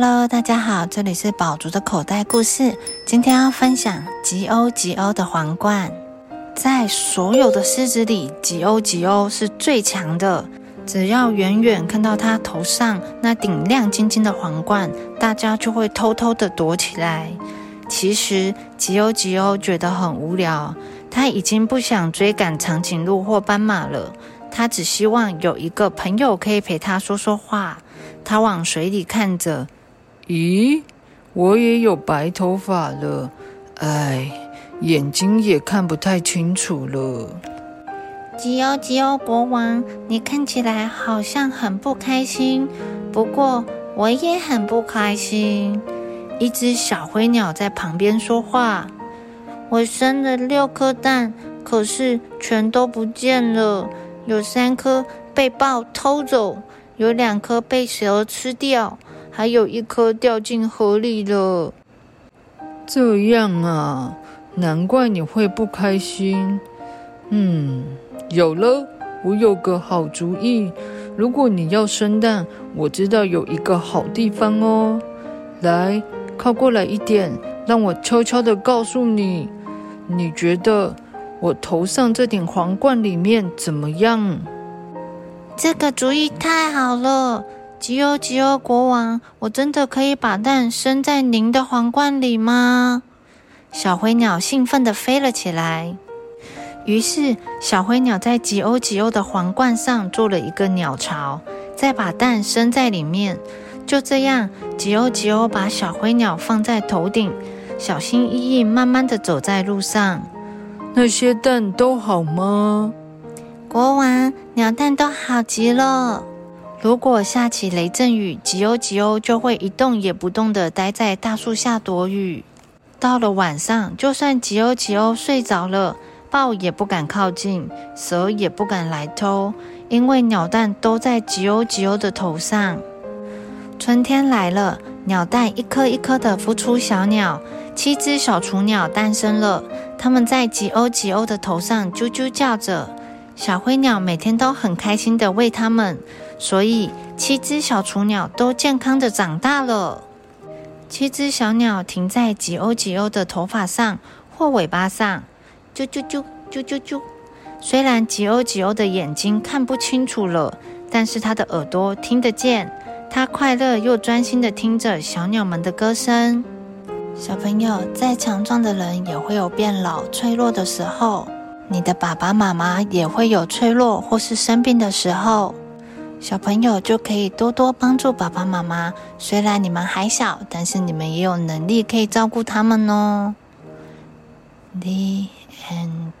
Hello，大家好，这里是宝竹的口袋故事。今天要分享吉欧吉欧的皇冠。在所有的狮子里，吉欧吉欧是最强的。只要远远看到他头上那顶亮晶晶的皇冠，大家就会偷偷的躲起来。其实吉欧吉欧觉得很无聊，他已经不想追赶长颈鹿或斑马了。他只希望有一个朋友可以陪他说说话。他往水里看着。咦，我也有白头发了，哎，眼睛也看不太清楚了。吉欧吉欧国王，你看起来好像很不开心，不过我也很不开心。一只小灰鸟在旁边说话：“我生了六颗蛋，可是全都不见了，有三颗被豹偷走，有两颗被蛇吃掉。”还有一颗掉进河里了。这样啊，难怪你会不开心。嗯，有了，我有个好主意。如果你要生蛋，我知道有一个好地方哦。来，靠过来一点，让我悄悄的告诉你。你觉得我头上这顶皇冠里面怎么样？这个主意太好了。吉欧吉欧国王，我真的可以把蛋生在您的皇冠里吗？小灰鸟兴奋地飞了起来。于是，小灰鸟在吉欧吉欧的皇冠上做了一个鸟巢，再把蛋生在里面。就这样，吉欧吉欧把小灰鸟放在头顶，小心翼翼、慢慢地走在路上。那些蛋都好吗？国王，鸟蛋都好极了。如果下起雷阵雨，吉欧吉欧就会一动也不动地待在大树下躲雨。到了晚上，就算吉欧吉欧睡着了，豹也不敢靠近，蛇也不敢来偷，因为鸟蛋都在吉欧吉欧的头上。春天来了，鸟蛋一颗一颗地孵出小鸟，七只小雏鸟诞生了，它们在吉欧吉欧的头上啾啾叫着。小灰鸟每天都很开心地喂它们，所以七只小雏鸟都健康的长大了。七只小鸟停在吉欧吉欧的头发上或尾巴上，啾啾啾啾啾啾。虽然吉欧吉欧的眼睛看不清楚了，但是它的耳朵听得见。它快乐又专心地听着小鸟们的歌声。小朋友，再强壮的人也会有变老、脆弱的时候。你的爸爸妈妈也会有脆弱或是生病的时候，小朋友就可以多多帮助爸爸妈妈。虽然你们还小，但是你们也有能力可以照顾他们哦。The end.